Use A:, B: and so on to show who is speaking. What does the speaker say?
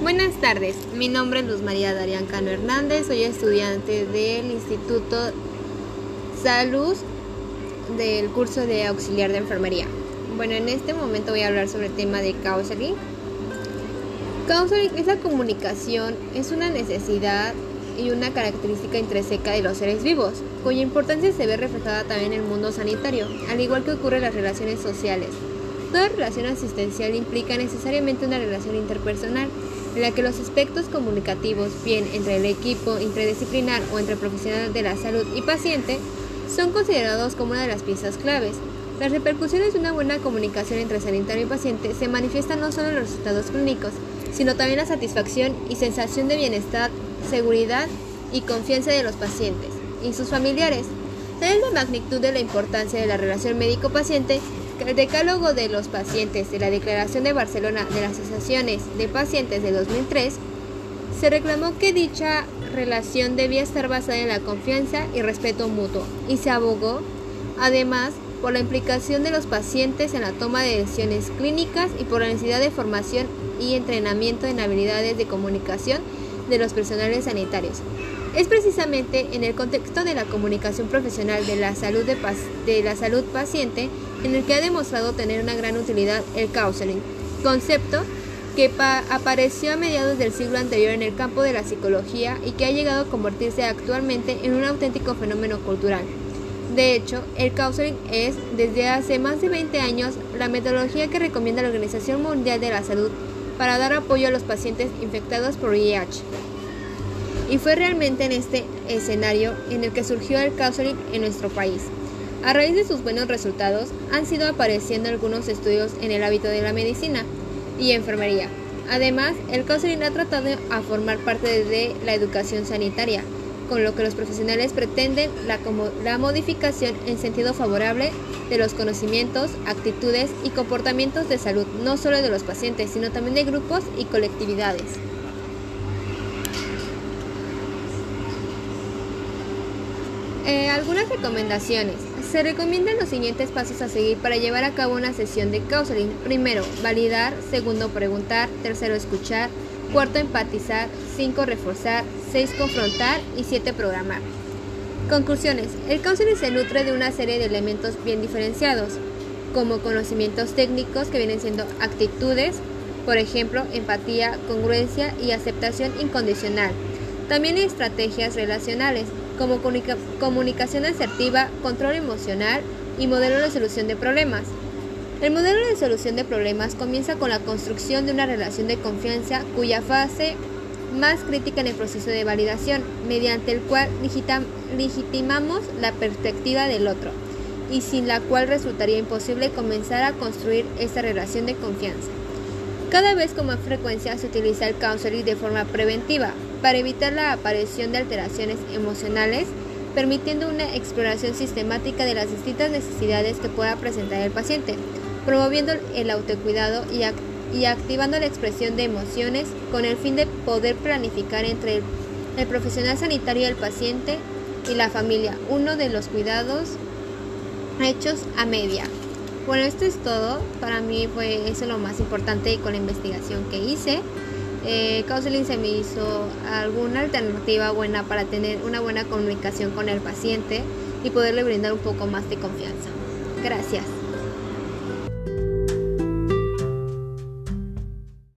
A: Buenas tardes, mi nombre es Luz María Darian Cano Hernández, soy estudiante del Instituto Salud del curso de auxiliar de enfermería. Bueno, en este momento voy a hablar sobre el tema de counseling. Counseling es la comunicación, es una necesidad y una característica intrínseca de los seres vivos, cuya importancia se ve reflejada también en el mundo sanitario, al igual que ocurre en las relaciones sociales. Toda relación asistencial implica necesariamente una relación interpersonal en la que los aspectos comunicativos, bien entre el equipo interdisciplinar o entre profesionales de la salud y paciente, son considerados como una de las piezas claves. Las repercusiones de una buena comunicación entre sanitario y paciente se manifiestan no solo en los resultados clínicos, sino también la satisfacción y sensación de bienestar, seguridad y confianza de los pacientes y sus familiares. Tal es la magnitud de la importancia de la relación médico-paciente decálogo de los pacientes de la Declaración de Barcelona de las Asociaciones de Pacientes de 2003 se reclamó que dicha relación debía estar basada en la confianza y respeto mutuo y se abogó, además, por la implicación de los pacientes en la toma de decisiones clínicas y por la necesidad de formación y entrenamiento en habilidades de comunicación de los personales sanitarios. Es precisamente en el contexto de la comunicación profesional de la salud, de, la salud paciente en el que ha demostrado tener una gran utilidad el counseling, concepto que apareció a mediados del siglo anterior en el campo de la psicología y que ha llegado a convertirse actualmente en un auténtico fenómeno cultural. De hecho, el counseling es, desde hace más de 20 años, la metodología que recomienda la Organización Mundial de la Salud para dar apoyo a los pacientes infectados por VIH. Y fue realmente en este escenario en el que surgió el counseling en nuestro país. A raíz de sus buenos resultados, han sido apareciendo algunos estudios en el hábito de la medicina, y enfermería. Además, el counseling ha tratado a formar parte de la educación sanitaria, con lo que los profesionales pretenden la, la modificación en sentido favorable de los conocimientos, actitudes y comportamientos de salud, no solo de los pacientes, sino también de grupos y colectividades. Eh, algunas recomendaciones. Se recomiendan los siguientes pasos a seguir para llevar a cabo una sesión de counseling. Primero, validar. Segundo, preguntar. Tercero, escuchar. Cuarto, empatizar. Cinco, reforzar. Seis, confrontar. Y siete, programar. Conclusiones. El counseling se nutre de una serie de elementos bien diferenciados, como conocimientos técnicos que vienen siendo actitudes, por ejemplo, empatía, congruencia y aceptación incondicional. También estrategias relacionales, como comunicación asertiva, control emocional y modelo de solución de problemas. El modelo de solución de problemas comienza con la construcción de una relación de confianza cuya fase más crítica en el proceso de validación, mediante el cual legitimamos la perspectiva del otro y sin la cual resultaría imposible comenzar a construir esta relación de confianza. Cada vez con más frecuencia se utiliza el counseling de forma preventiva para evitar la aparición de alteraciones emocionales, permitiendo una exploración sistemática de las distintas necesidades que pueda presentar el paciente, promoviendo el autocuidado y, y activando la expresión de emociones con el fin de poder planificar entre el profesional sanitario y el paciente y la familia uno de los cuidados hechos a media. Bueno, esto es todo. Para mí fue eso lo más importante con la investigación que hice. Eh, counseling se me hizo alguna alternativa buena para tener una buena comunicación con el paciente y poderle brindar un poco más de confianza. Gracias.